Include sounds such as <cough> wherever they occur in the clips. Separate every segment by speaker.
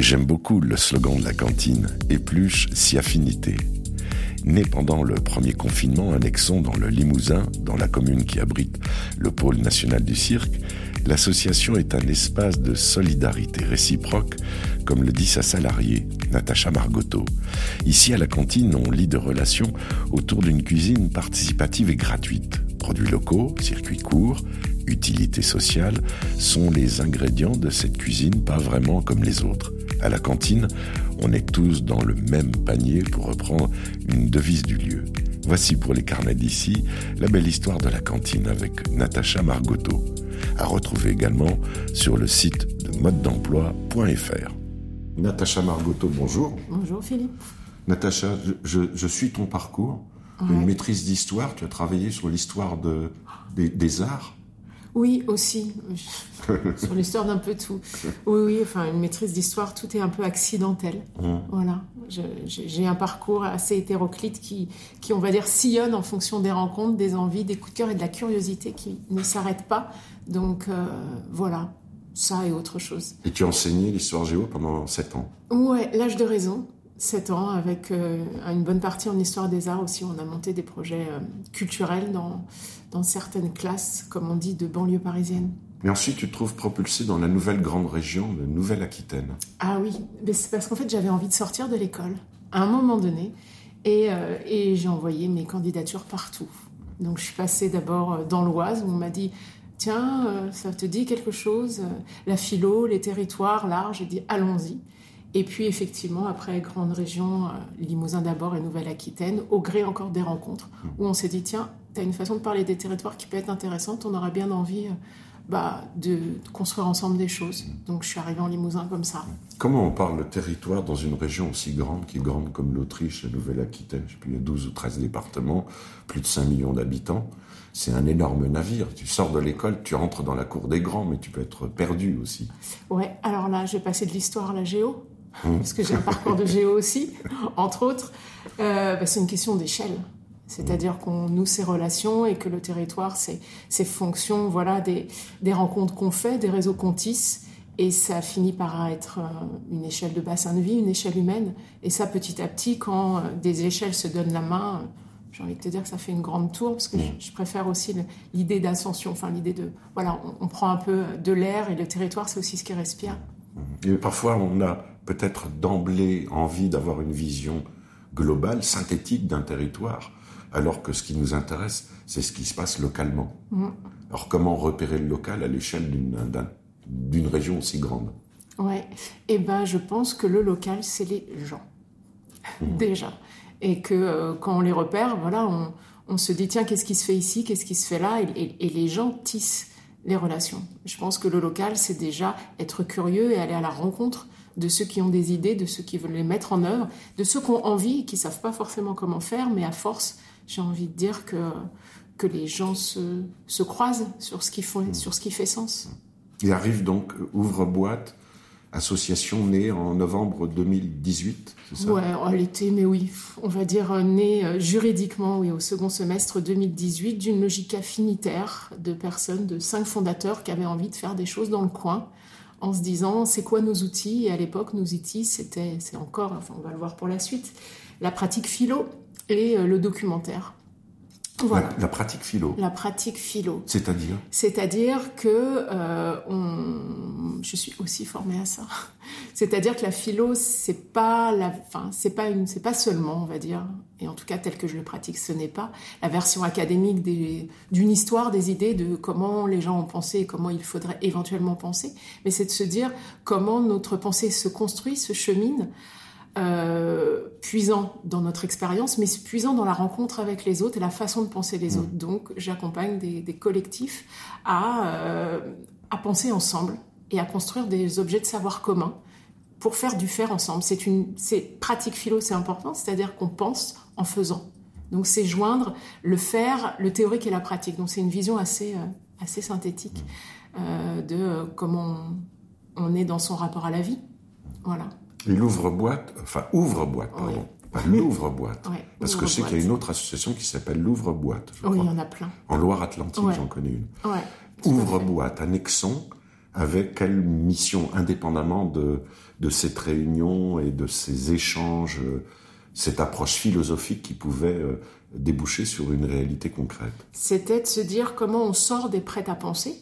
Speaker 1: J'aime beaucoup le slogan de la cantine, épluche si affinité. Né pendant le premier confinement à Nexon dans le Limousin, dans la commune qui abrite le pôle national du cirque, l'association est un espace de solidarité réciproque, comme le dit sa salariée, Natacha Margotto. Ici à la cantine, on lit de relations autour d'une cuisine participative et gratuite. Produits locaux, circuits courts, utilité sociale sont les ingrédients de cette cuisine pas vraiment comme les autres. À la cantine, on est tous dans le même panier pour reprendre une devise du lieu. Voici pour les carnets d'ici la belle histoire de la cantine avec Natacha Margotto, à retrouver également sur le site de mode d'emploi.fr. Natacha Margotto, bonjour.
Speaker 2: Bonjour Philippe.
Speaker 1: Natacha, je, suis ton parcours. Une maîtrise d'histoire, tu as travaillé sur l'histoire de, des arts
Speaker 2: oui, aussi. <laughs> Sur l'histoire d'un peu tout. Oui, oui, enfin, une maîtrise d'histoire, tout est un peu accidentel. Mmh. Voilà. J'ai un parcours assez hétéroclite qui, qui, on va dire, sillonne en fonction des rencontres, des envies, des coups de cœur et de la curiosité qui ne s'arrête pas. Donc, euh, voilà. Ça et autre chose.
Speaker 1: Et tu as enseigné l'histoire géo pendant 7 ans?
Speaker 2: Ouais, l'âge de raison. 7 ans, avec euh, une bonne partie en histoire des arts aussi. On a monté des projets euh, culturels dans, dans certaines classes, comme on dit, de banlieue parisienne.
Speaker 1: Mais ensuite, tu te trouves propulsé dans la nouvelle grande région de Nouvelle-Aquitaine.
Speaker 2: Ah oui, mais c'est parce qu'en fait, j'avais envie de sortir de l'école à un moment donné et, euh, et j'ai envoyé mes candidatures partout. Donc, je suis passée d'abord dans l'Oise où on m'a dit Tiens, ça te dit quelque chose? La philo, les territoires, l'art? J'ai dit Allons-y. Et puis effectivement, après grande région, euh, Limousin d'abord et Nouvelle-Aquitaine, au gré encore des rencontres, où on s'est dit, tiens, tu as une façon de parler des territoires qui peut être intéressante, on aura bien envie euh, bah, de construire ensemble des choses. Donc je suis arrivée en Limousin comme ça.
Speaker 1: Comment on parle de territoire dans une région aussi grande, qui est grande comme l'Autriche, la Nouvelle-Aquitaine, je sais plus, il y a 12 ou 13 départements, plus de 5 millions d'habitants c'est un énorme navire. Tu sors de l'école, tu entres dans la cour des grands, mais tu peux être perdu aussi.
Speaker 2: Ouais, alors là, j'ai passé de l'histoire à la géo. Parce que j'ai un parcours de géo aussi, entre autres, euh, bah, c'est une question d'échelle. C'est-à-dire qu'on noue ces relations et que le territoire, c'est fonction voilà, des, des rencontres qu'on fait, des réseaux qu'on tisse. Et ça finit par être euh, une échelle de bassin de vie, une échelle humaine. Et ça, petit à petit, quand euh, des échelles se donnent la main, j'ai envie de te dire que ça fait une grande tour, parce que je, préfère aussi l'idée d'ascension, enfin l'idée de, voilà, on, on, prend un peu de l'air et le territoire, c'est aussi ce qui respire.
Speaker 1: Et parfois, on a peut-être d'emblée envie d'avoir une vision globale, synthétique d'un territoire, alors que ce qui nous intéresse, c'est ce qui se passe localement. Mm. Alors comment repérer le local à l'échelle d'une région aussi grande?
Speaker 2: Ouais, eh ben je pense que le local, c'est les gens, mm. <laughs> déjà. Et que euh, quand on les repère, voilà, on, se dit, tiens, qu'est-ce qui se fait ici, qu'est-ce qui se fait là, et, et les gens tissent les relations. Je pense que le local, c'est déjà être curieux et aller à la rencontre de ceux qui ont des idées, de ceux qui veulent les mettre en œuvre, de ceux qui ont envie et qui savent pas forcément comment faire, mais à force, j'ai envie de dire que, que les gens se, se croisent sur ce, qui font, mmh. sur ce qui fait sens.
Speaker 1: Il arrive donc, ouvre-boîte, association née en novembre 2018, c'est ça?
Speaker 2: Ouais, elle était, mais oui, on va dire née euh, juridiquement, oui, au second semestre 2018, d'une logique affinitaire de personnes, de cinq fondateurs qui avaient envie de faire des choses dans le coin en se disant c'est quoi nos outils? Et à l'époque, nos outils, c'était, c'est encore, enfin on va le voir pour la suite, la pratique philo et euh, le documentaire.
Speaker 1: Voilà. La, pratique philo.
Speaker 2: La pratique philo.
Speaker 1: C'est-à-dire
Speaker 2: C'est-à-dire que euh, on... je suis aussi formée à ça. <laughs> C'est-à-dire que la philo, c'est pas la, enfin, c'est pas une, c'est pas seulement, on va dire, et en tout cas tel que je le pratique, ce n'est pas la version académique des, d'une histoire, des idées de comment les gens ont pensé et comment il faudrait éventuellement penser, mais c'est de se dire comment notre pensée se construit, se chemine euh, puisant dans notre expérience, mais puisant dans la rencontre avec les autres et la façon de penser les mmh. autres. Donc, j'accompagne des, collectifs à, euh, à penser ensemble et à construire des objets de savoir commun pour faire du faire ensemble. C'est une, c'est pratique philo, c'est important, c'est-à-dire qu'on pense en faisant. Donc, c'est joindre le faire, le théorique et la pratique. Donc, c'est une vision assez, euh, assez synthétique de comment on, on est dans son rapport à la vie. Voilà.
Speaker 1: L'ouvre-boîte, enfin ouvre-boîte, pardon. Pas l'ouvre-boîte. Parce que je sais qu'il y a une autre association qui s'appelle l'ouvre-boîte.
Speaker 2: Oui, il y en a plein.
Speaker 1: En Loire-Atlantique, j'en connais une. Ouvre-boîte à Nexon, avait quelle mission, indépendamment de, de cette réunion et de ces échanges, euh, cette approche philosophique qui pouvait euh, déboucher sur une réalité concrète?
Speaker 2: C'était de se dire comment on sort des prêts à penser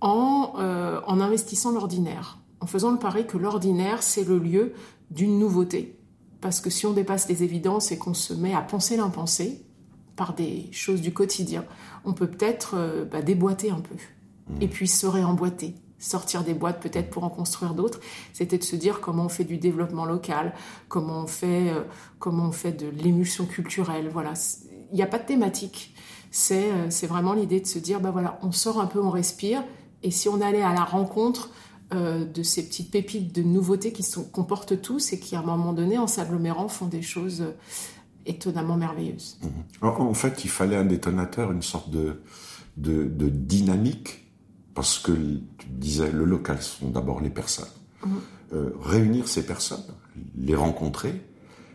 Speaker 2: en, euh, en investissant l'ordinaire, en faisant le pari que l'ordinaire, c'est le lieu d'une nouveauté. Parce que si on dépasse les évidences et qu'on se met à penser l'impensé par des choses du quotidien, on peut peut-être bah, déboîter un peu et puis se réemboîter sortir des boîtes peut-être pour en construire d'autres, c'était de se dire comment on fait du développement local, comment on fait, euh, comment on fait de l'émulsion culturelle. Voilà, il n'y a pas de thématique. C'est, euh, c'est vraiment l'idée de se dire, bah voilà, on sort un peu, on respire, et si on allait à la rencontre euh, de ces petites pépites de nouveautés qui sont, qu'on porte tous et qui, à un moment donné, en s'agglomérant, font des choses étonnamment merveilleuses.
Speaker 1: Mmh. En, fait, il fallait un détonateur, une sorte de, de, de dynamique parce que tu disais, le local sont d'abord les personnes. Mhm. Euh, réunir ces personnes, les rencontrer,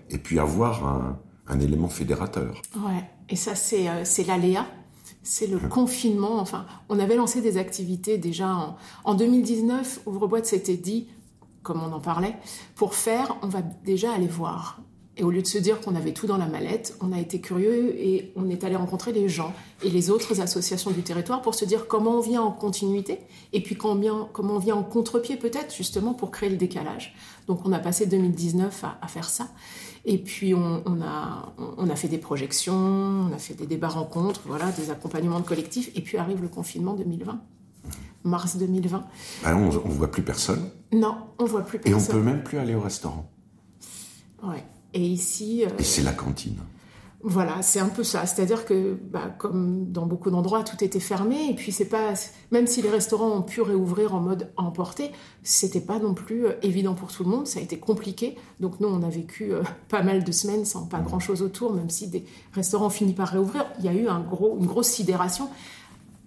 Speaker 1: et puis avoir un, élément fédérateur.
Speaker 2: Ouais, et ça c'est euh, l'aléa, c'est le confinement. Enfin, on avait lancé des activités déjà en, en 2019. Ouvre-boîte s'était dit, comme on en parlait, pour faire, on va déjà aller voir. Et au lieu de se dire qu'on avait tout dans la mallette, on a été curieux et on est allé rencontrer les gens et les autres associations du territoire pour se dire comment on vient en continuité et puis comment on vient en contre-pied peut-être justement pour créer le décalage. Donc on a passé 2019 à, faire ça. Et puis on, a, on a fait des projections, on a fait des débats rencontres, voilà, des accompagnements de collectifs. Et puis arrive le confinement 2020 mars 2020.
Speaker 1: Ah, on ne voit plus personne
Speaker 2: Non, on voit plus personne.
Speaker 1: Et on peut même plus aller au restaurant.
Speaker 2: Ouais. Et ici.
Speaker 1: Euh, et c'est la cantine.
Speaker 2: Voilà, c'est un peu ça. C'est-à-dire que, bah, comme dans beaucoup d'endroits, tout était fermé. Et puis, c'est pas, même si les restaurants ont pu réouvrir en mode emporté, c'était pas non plus euh, évident pour tout le monde. Ça a été compliqué. Donc, nous, on a vécu euh, <laughs> pas mal de semaines sans pas grand-chose autour, même si des restaurants finissent par réouvrir. Il y a eu une grosse sidération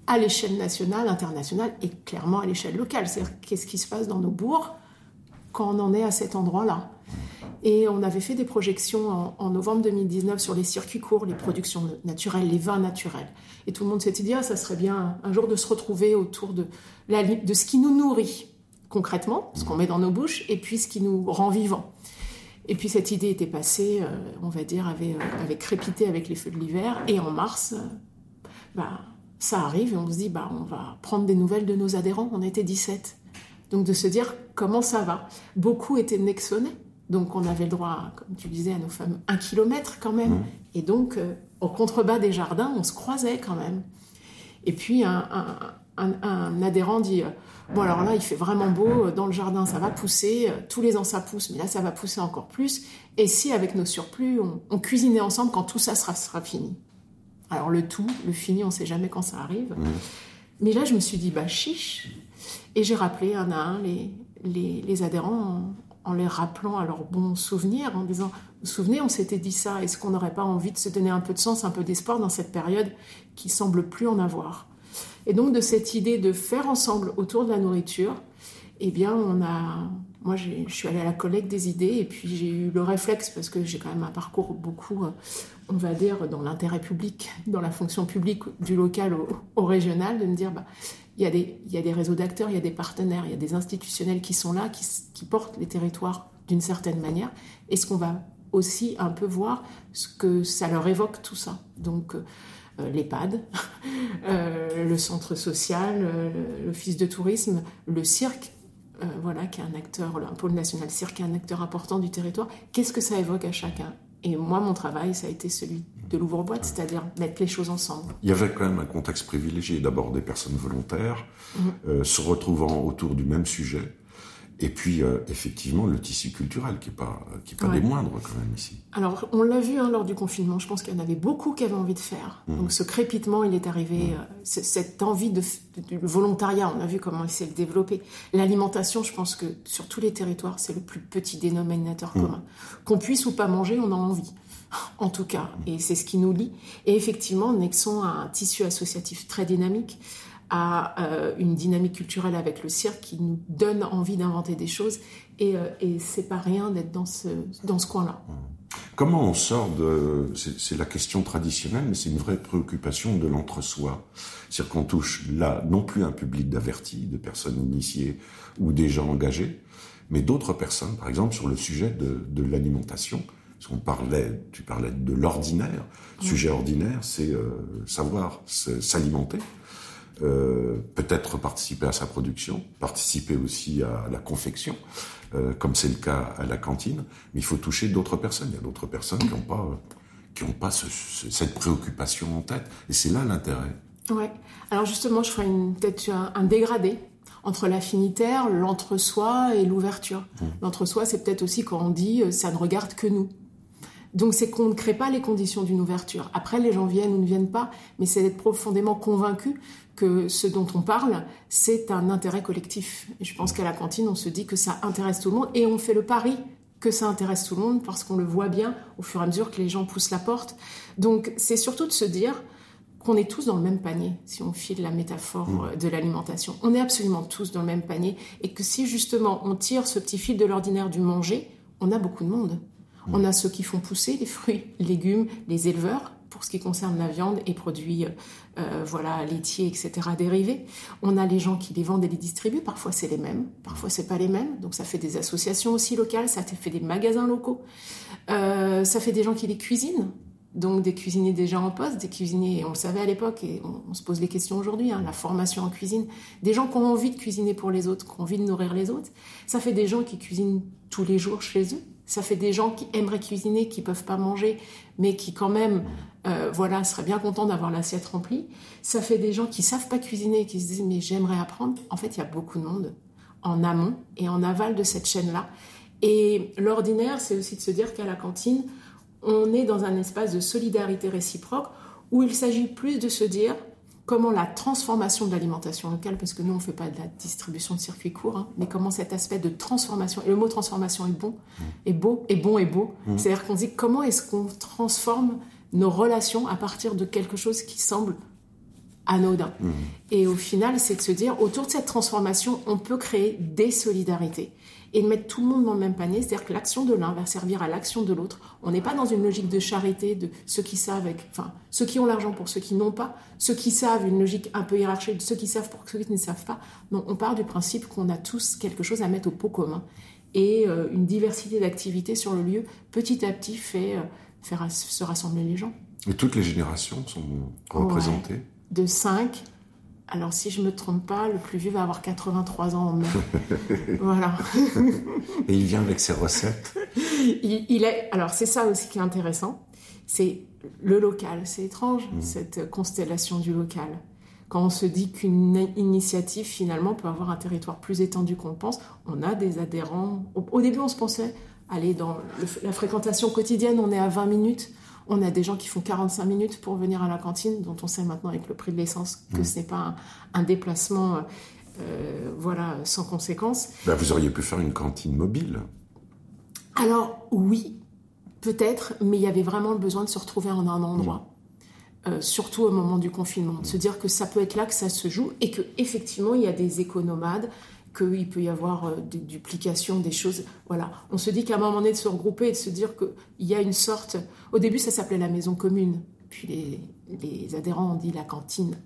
Speaker 2: à l'échelle nationale, internationale et clairement à l'échelle locale. C'est-à-dire, qu'est-ce qui se passe dans nos bourgs quand on en est à cet endroit-là? Et on avait fait des projections en, novembre 2019 sur les circuits courts, les productions naturelles, les vins naturels. Et tout le monde s'était dit, ah, ça serait bien un jour de se retrouver autour de, la, de ce qui nous nourrit concrètement, ce qu'on met dans nos bouches, et puis ce qui nous rend vivants. Et puis cette idée était passée, euh, on va dire, avait, euh, crépité avec les feux de l'hiver. Et en mars, euh, bah, ça arrive et on se dit, bah, on va prendre des nouvelles de nos adhérents. On était 17. Donc de se dire comment ça va? Beaucoup étaient nexonnés donc on avait le droit, comme tu disais, à nos femmes un kilomètre quand même. Mmh. Et donc, euh, au contrebas des jardins, on se croisait quand même. Et puis un, adhérent dit, euh, bon alors là, il fait vraiment beau, euh, dans le jardin, ça va pousser, tous les ans ça pousse, mais là, ça va pousser encore plus. Et si, avec nos surplus, on, cuisinait ensemble quand tout ça sera, sera, fini Alors le tout, le fini, on ne sait jamais quand ça arrive. Mmh. Mais là, je me suis dit, bah chiche. Et j'ai rappelé un à un les, les, les adhérents en les rappelant à leurs bons souvenirs, en disant, vous souvenez, on s'était dit ça, est-ce qu'on n'aurait pas envie de se donner un peu de sens, un peu d'espoir dans cette période qui semble plus en avoir? Et donc de cette idée de faire ensemble autour de la nourriture, eh bien on a, moi je suis allée à la collecte des idées et puis j'ai eu le réflexe, parce que j'ai quand même un parcours beaucoup, on va dire, dans l'intérêt public, dans la fonction publique du local au, régional, de me dire, bah, il y, a des, réseaux d'acteurs, il y a des partenaires, il y a des institutionnels qui sont là, qui, portent les territoires d'une certaine manière. Est-ce qu'on va aussi un peu voir ce que ça leur évoque tout ça Donc euh, l'EHPAD, <laughs> euh, le centre social, euh, l'office de tourisme, le cirque, euh, voilà, qui est un acteur, un pôle national cirque, qui est un acteur important du territoire. Qu'est-ce que ça évoque à chacun? Et moi, mon travail, ça a été celui de l'ouvre-boîte, c'est-à-dire mettre les choses ensemble.
Speaker 1: Il y avait quand même un contexte privilégié, d'abord des personnes volontaires, mhm. euh, se retrouvant autour du même sujet, et puis, euh, effectivement, le tissu culturel, qui n'est pas, qui est pas des moindres quand même ici.
Speaker 2: Alors, on l'a vu hein, lors du confinement, je pense qu'il y en avait beaucoup qui avaient envie de faire. Mmh. Donc, ce crépitement, il est arrivé, mmh. euh, cette envie de, volontariat, on a vu comment il s'est développé. L'alimentation, je pense que sur tous les territoires, c'est le plus petit dénominateur mmh. commun. Qu'on puisse ou pas manger, on a envie. <laughs> En tout cas, et c'est ce qui nous lie. Et effectivement, Nexon a un tissu associatif très dynamique à euh, une dynamique culturelle avec le cirque qui nous donne envie d'inventer des choses. Et, euh, et c'est pas rien d'être dans ce, dans ce coin-là.
Speaker 1: Comment on sort de... C'est la question traditionnelle, mais c'est une vraie préoccupation de l'entre-soi. C'est-à-dire qu'on touche là non plus un public d'avertis, de personnes initiées ou des gens engagés, mais d'autres personnes, par exemple sur le sujet de, de l'alimentation. Parce qu'on parlait, tu parlais de l'ordinaire. Sujet ordinaire, c'est euh, savoir s'alimenter. Euh, peut-être participer à sa production, participer aussi à la confection, euh, comme c'est le cas à la cantine. Mais il faut toucher d'autres personnes. Il y a d'autres personnes qui n'ont pas, qui ont pas ce, cette préoccupation en tête. Et c'est là l'intérêt.
Speaker 2: Ouais. Alors justement, je ferai peut-être un, dégradé entre l'affinitaire, l'entre-soi et l'ouverture. Mmh. L'entre-soi, c'est peut-être aussi quand on dit euh, ça ne regarde que nous. Donc c'est qu'on ne crée pas les conditions d'une ouverture. Après, les gens viennent ou ne viennent pas, mais c'est d'être profondément convaincu que ce dont on parle, c'est un intérêt collectif. Et je pense qu'à la cantine, on se dit que ça intéresse tout le monde et on fait le pari que ça intéresse tout le monde parce qu'on le voit bien au fur et à mesure que les gens poussent la porte. Donc c'est surtout de se dire qu'on est tous dans le même panier, si on file la métaphore mmh. de l'alimentation. On est absolument tous dans le même panier et que si justement on tire ce petit fil de l'ordinaire du manger, on a beaucoup de monde. On a ceux qui font pousser les fruits, <laughs> légumes, les éleveurs, pour ce qui concerne la viande et produits euh, voilà, laitiers, etc., dérivés. On a les gens qui les vendent et les distribuent. Parfois, c'est les mêmes, parfois, c'est pas les mêmes. Donc, ça fait des associations aussi locales, ça fait des magasins locaux. Euh, ça fait des gens qui les cuisinent. Donc, des cuisiniers déjà en poste, des cuisiniers, on le savait à l'époque et on, se pose les questions aujourd'hui, hein, la formation en cuisine. Des gens qui ont envie de cuisiner pour les autres, qui ont envie de nourrir les autres. Ça fait des gens qui cuisinent tous les jours chez eux ça fait des gens qui aimeraient cuisiner, qui peuvent pas manger, mais qui quand même, euh, voilà, seraient bien contents d'avoir l'assiette remplie. Ça fait des gens qui savent pas cuisiner, qui se disent mais j'aimerais apprendre. En fait, il y a beaucoup de monde en amont et en aval de cette chaîne-là. Et l'ordinaire, c'est aussi de se dire qu'à la cantine, on est dans un espace de solidarité réciproque où il s'agit plus de se dire comment la transformation de l'alimentation locale, parce que nous on ne fait pas de la distribution de circuits courts, hein, mais comment cet aspect de transformation, et le mot transformation est bon, est beau, est bon et beau, mmh. c'est-à-dire qu'on dit comment est-ce qu'on transforme nos relations à partir de quelque chose qui semble anodin. Mmh. Et au final, c'est de se dire, autour de cette transformation, on peut créer des solidarités et de mettre tout le monde dans le même panier, c'est-à-dire que l'action de l'un va servir à l'action de l'autre. On n'est pas dans une logique de charité de ceux qui savent, avec, enfin, ceux qui ont l'argent pour ceux qui n'ont pas, ceux qui savent, une logique un peu hiérarchique de ceux qui savent pour ceux qui ne savent pas. Non, on part du principe qu'on a tous quelque chose à mettre au pot commun. Et euh, une diversité d'activités sur le lieu, petit à petit, fait euh, faire se rassembler les gens.
Speaker 1: Et toutes les générations sont représentées
Speaker 2: De 5 alors, si je me trompe pas, le plus vieux va avoir 83 ans en mai. <laughs> voilà.
Speaker 1: Et il vient avec ses recettes.
Speaker 2: Il, est. Alors, c'est ça aussi qui est intéressant. C'est le local. C'est étrange mmh. cette constellation du local. Quand on se dit qu'une initiative finalement peut avoir un territoire plus étendu qu'on le pense, on a des adhérents. Au, début, on se pensait aller dans la fréquentation quotidienne, on est à 20 minutes. On a des gens qui font 45 minutes pour venir à la cantine, dont on sait maintenant avec le prix de l'essence que mm. ce n'est pas un, déplacement euh, voilà, sans conséquence.
Speaker 1: Ben, vous auriez pu faire une cantine mobile.
Speaker 2: Alors oui, peut-être, mais il y avait vraiment le besoin de se retrouver en un endroit. Mm. Euh, surtout au moment du confinement, de se dire que ça peut être là que ça se joue et que effectivement il y a des économades, qu'il peut y avoir euh, des duplications, des choses. Voilà. On se dit qu'à un moment donné, de se regrouper et de se dire qu'il y a une sorte. Au début, ça s'appelait la maison commune. Puis les, adhérents ont dit la cantine.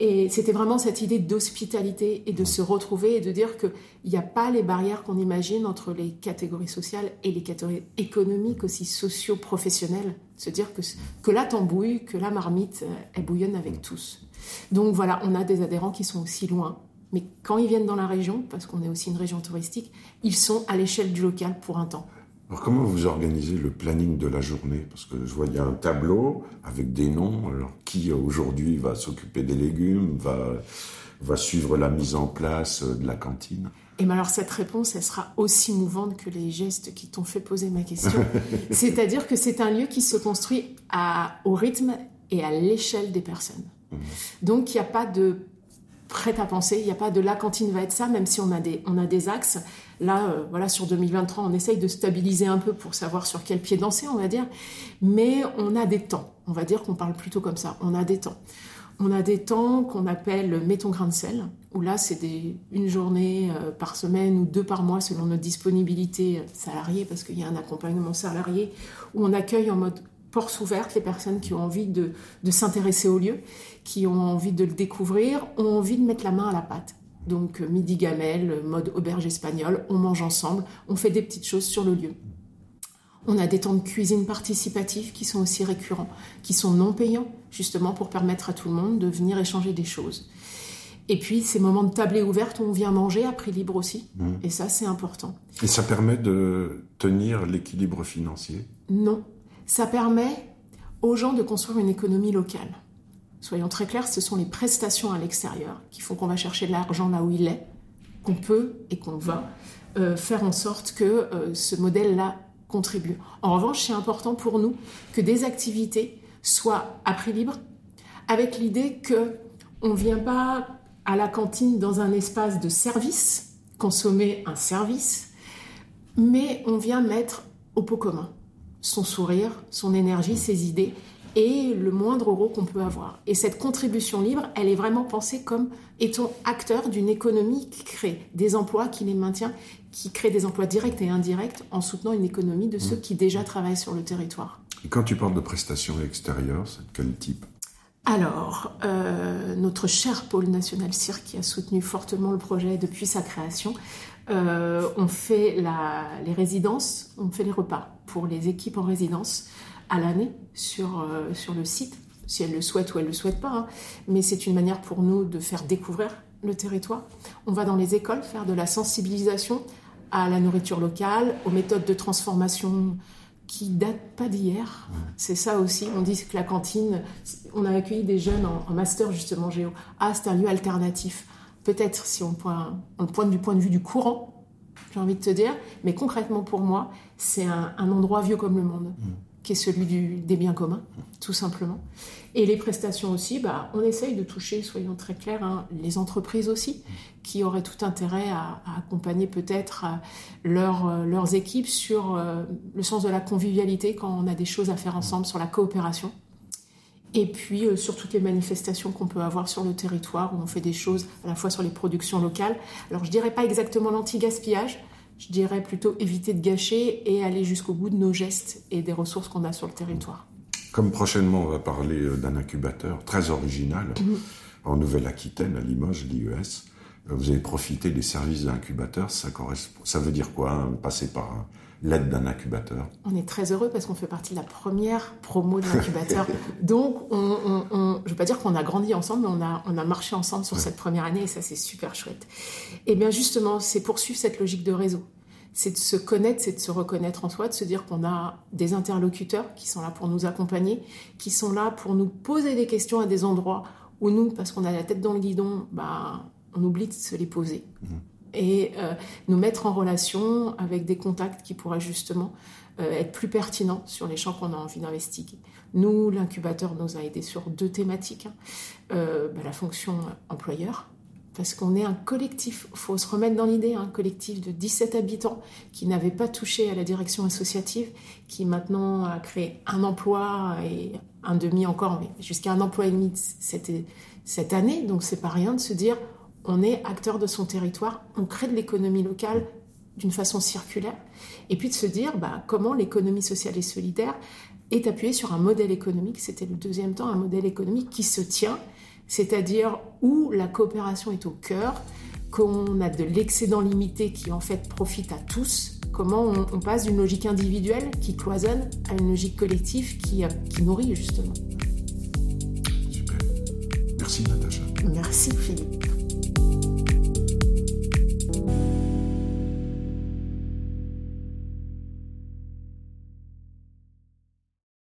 Speaker 2: Et c'était vraiment cette idée d'hospitalité et de se retrouver et de dire qu'il n'y a pas les barrières qu'on imagine entre les catégories sociales et les catégories économiques, aussi socio-professionnelles. Se dire que, que la tambouille, que la marmite, euh, elle bouillonne avec tous. Donc voilà, on a des adhérents qui sont aussi loin mais quand ils viennent dans la région, parce qu'on est aussi une région touristique, ils sont à l'échelle du local pour un temps.
Speaker 1: Alors comment vous organisez le planning de la journée? Parce que je vois il y a un tableau avec des noms. Alors qui aujourd'hui va s'occuper des légumes, va, va suivre la mise en place de la cantine?
Speaker 2: Et bien alors cette réponse, elle sera aussi mouvante que les gestes qui t'ont fait poser ma question. <laughs> C'est-à-dire que c'est un lieu qui se construit à, au rythme et à l'échelle des personnes. Mmh. Donc il n'y a pas de prête à penser. Il n'y a pas de la cantine va être ça, même si on a des, on a des axes. Là, euh, voilà, sur 2023, on essaye de stabiliser un peu pour savoir sur quel pied danser, on va dire. Mais on a des temps. On va dire qu'on parle plutôt comme ça. On a des temps. On a des temps qu'on appelle mettons grain de sel, où là c'est une journée euh, par semaine ou deux par mois selon notre disponibilité salariée, parce qu'il y a un accompagnement salarié, où on accueille en mode porte ouverte les personnes qui ont envie de, de s'intéresser au lieu, qui ont envie de le découvrir, ont envie de mettre la main à la pâte. Donc euh, midi gamelle, mode auberge espagnole, on mange ensemble, on fait des petites choses sur le lieu. On a des temps de cuisine participatifs qui sont aussi récurrents, qui sont non payants, justement pour permettre à tout le monde de venir échanger des choses. Et puis ces moments de tablée ouverte où on vient manger à prix libre aussi. Mmh. Et ça, c'est important.
Speaker 1: Et ça permet de tenir l'équilibre financier?
Speaker 2: Non. Ça permet aux gens de construire une économie locale. Soyons très clairs, ce sont les prestations à l'extérieur qui font qu'on va chercher de l'argent là où il est, qu'on peut et qu'on va euh, faire en sorte que euh, ce modèle-là contribue. En revanche, c'est important pour nous que des activités soient à prix libre, avec l'idée que on ne vient pas à la cantine dans un espace de service, consommer un service, mais on vient mettre au pot commun son sourire, son énergie, ses idées et le moindre euro qu'on peut avoir. Et cette contribution libre, elle est vraiment pensée comme étant acteur d'une économie qui crée des emplois, qui les maintient, qui crée des emplois directs et indirects en soutenant une économie de ceux mmh. qui déjà travaillent sur le territoire.
Speaker 1: Et quand tu parles de prestations extérieures, c'est quel type?
Speaker 2: Alors, euh, notre cher pôle national cirque qui a soutenu fortement le projet depuis sa création, euh, on fait les résidences, on fait les repas pour les équipes en résidence à l'année sur, euh, sur le site, si elles le souhaitent ou elles ne le souhaitent pas. Hein. Mais c'est une manière pour nous de faire découvrir le territoire. On va dans les écoles faire de la sensibilisation à la nourriture locale, aux méthodes de transformation qui datent pas d'hier. C'est ça aussi. On dit que la cantine, on a accueilli des jeunes en, master justement géo. Ah, c'est un lieu alternatif. Peut-être si on pointe, on pointe du point de vue du courant, j'ai envie de te dire, mais concrètement pour moi, c'est un, endroit vieux comme le monde. Mm qui est celui des biens communs, tout simplement. Et les prestations aussi, bah, on essaye de toucher, soyons très clairs, hein, les entreprises aussi, qui auraient tout intérêt à, accompagner peut-être euh, euh, leurs équipes sur euh, le sens de la convivialité quand on a des choses à faire ensemble, sur la coopération. Et puis sur toutes les manifestations qu'on peut avoir sur le territoire, où on fait des choses à la fois sur les productions locales. Alors je dirais pas exactement l'anti-gaspillage, je dirais plutôt éviter de gâcher et aller jusqu'au bout de nos gestes et des ressources qu'on a sur le territoire.
Speaker 1: Comme prochainement, on va parler euh, d'un incubateur très original mhm. en Nouvelle-Aquitaine, à Limoges, l'IES. Euh, vous avez profité des services d'incubateur. Ça, ça veut dire quoi hein, Passer par l'aide d'un incubateur
Speaker 2: On est très heureux parce qu'on fait partie de la première promo de l'incubateur. <laughs> Donc, on, je ne veux pas dire qu'on a grandi ensemble, mais on a, on a marché ensemble sur cette première année et ça, c'est super chouette. Et bien justement, c'est poursuivre cette logique de réseau. C'est de se connaître, c'est de se reconnaître en soi, de se dire qu'on a des interlocuteurs qui sont là pour nous accompagner, qui sont là pour nous poser des questions à des endroits où nous, parce qu'on a la tête dans le guidon, bah, on oublie de se les poser. Mmh et euh, nous mettre en relation avec des contacts qui pourraient justement euh, être plus pertinents sur les champs qu'on a envie d'investiguer. Nous, l'incubateur nous a aidés sur deux thématiques. Hein. Euh, bah, la fonction employeur, parce qu'on est un collectif, il faut se remettre dans l'idée, un collectif de 17 habitants qui n'avait pas touché à la direction associative, qui maintenant a créé un emploi et un demi encore, mais jusqu'à un emploi et demi cette, cette année, donc c'est pas rien de se dire on est acteur de son territoire, on crée de l'économie locale d'une façon circulaire, et puis de se dire bah, comment l'économie sociale et solidaire est appuyée sur un modèle économique, c'était le deuxième temps, un modèle économique qui se tient, c'est-à-dire où la coopération est au cœur, qu'on a de l'excédent limité qui en fait profite à tous, comment on, passe d'une logique individuelle qui cloisonne à une logique collective qui, qui nourrit justement.
Speaker 1: Super. Merci Natacha.
Speaker 2: Merci Philippe.